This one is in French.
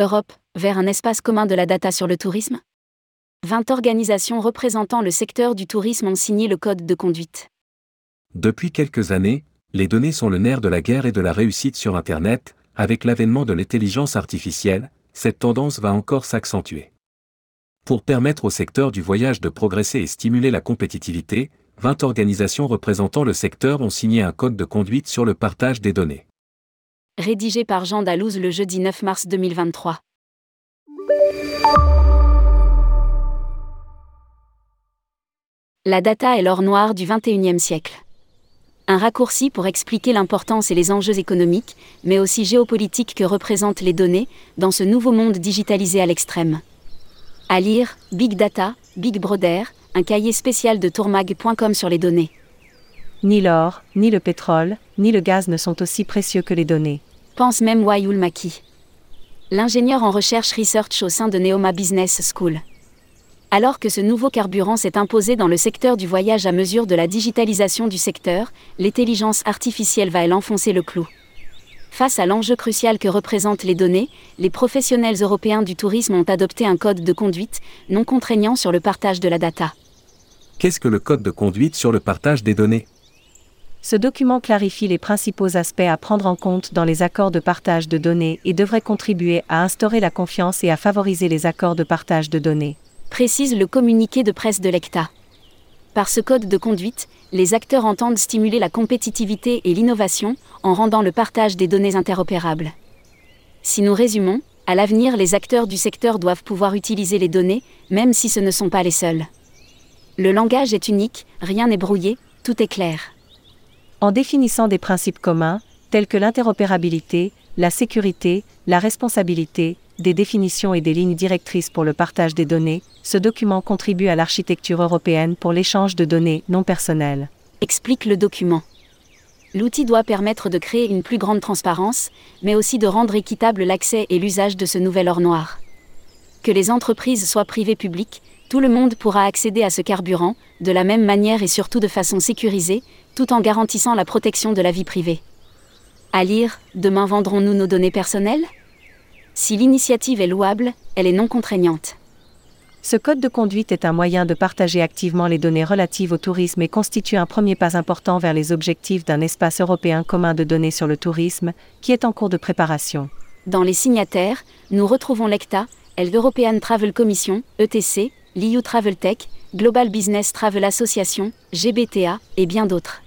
Europe, vers un espace commun de la data sur le tourisme? 20 organisations représentant le secteur du tourisme ont signé le code de conduite. Depuis quelques années, les données sont le nerf de la guerre et de la réussite sur Internet, avec l'avènement de l'intelligence artificielle, cette tendance va encore s'accentuer. Pour permettre au secteur du voyage de progresser et stimuler la compétitivité, 20 organisations représentant le secteur ont signé un code de conduite sur le partage des données. Rédigé par Jean Dalouse le jeudi 9 mars 2023. La data est l'or noir du XXIe siècle. Un raccourci pour expliquer l'importance et les enjeux économiques, mais aussi géopolitiques que représentent les données, dans ce nouveau monde digitalisé à l'extrême. À lire, Big Data, Big Brother, un cahier spécial de tourmag.com sur les données. Ni l'or, ni le pétrole, ni le gaz ne sont aussi précieux que les données. Pense même Wayoul Maki. L'ingénieur en recherche research au sein de Neoma Business School. Alors que ce nouveau carburant s'est imposé dans le secteur du voyage à mesure de la digitalisation du secteur, l'intelligence artificielle va-elle enfoncer le clou? Face à l'enjeu crucial que représentent les données, les professionnels européens du tourisme ont adopté un code de conduite non contraignant sur le partage de la data. Qu'est-ce que le code de conduite sur le partage des données? Ce document clarifie les principaux aspects à prendre en compte dans les accords de partage de données et devrait contribuer à instaurer la confiance et à favoriser les accords de partage de données précise le communiqué de presse de l'ECTA. Par ce code de conduite, les acteurs entendent stimuler la compétitivité et l'innovation en rendant le partage des données interopérables. Si nous résumons, à l'avenir les acteurs du secteur doivent pouvoir utiliser les données, même si ce ne sont pas les seuls. Le langage est unique, rien n'est brouillé, tout est clair. En définissant des principes communs, tels que l'interopérabilité, la sécurité, la responsabilité, des définitions et des lignes directrices pour le partage des données, ce document contribue à l'architecture européenne pour l'échange de données non personnelles. Explique le document. L'outil doit permettre de créer une plus grande transparence, mais aussi de rendre équitable l'accès et l'usage de ce nouvel or noir. Que les entreprises soient privées publiques, tout le monde pourra accéder à ce carburant, de la même manière et surtout de façon sécurisée, tout en garantissant la protection de la vie privée. À lire, demain vendrons-nous nos données personnelles? Si l'initiative est louable, elle est non contraignante. Ce code de conduite est un moyen de partager activement les données relatives au tourisme et constitue un premier pas important vers les objectifs d'un espace européen commun de données sur le tourisme, qui est en cours de préparation. Dans les signataires, nous retrouvons l'ECTA, elle European Travel Commission, ETC, l'IU Travel Tech, Global Business Travel Association, GBTA, et bien d'autres.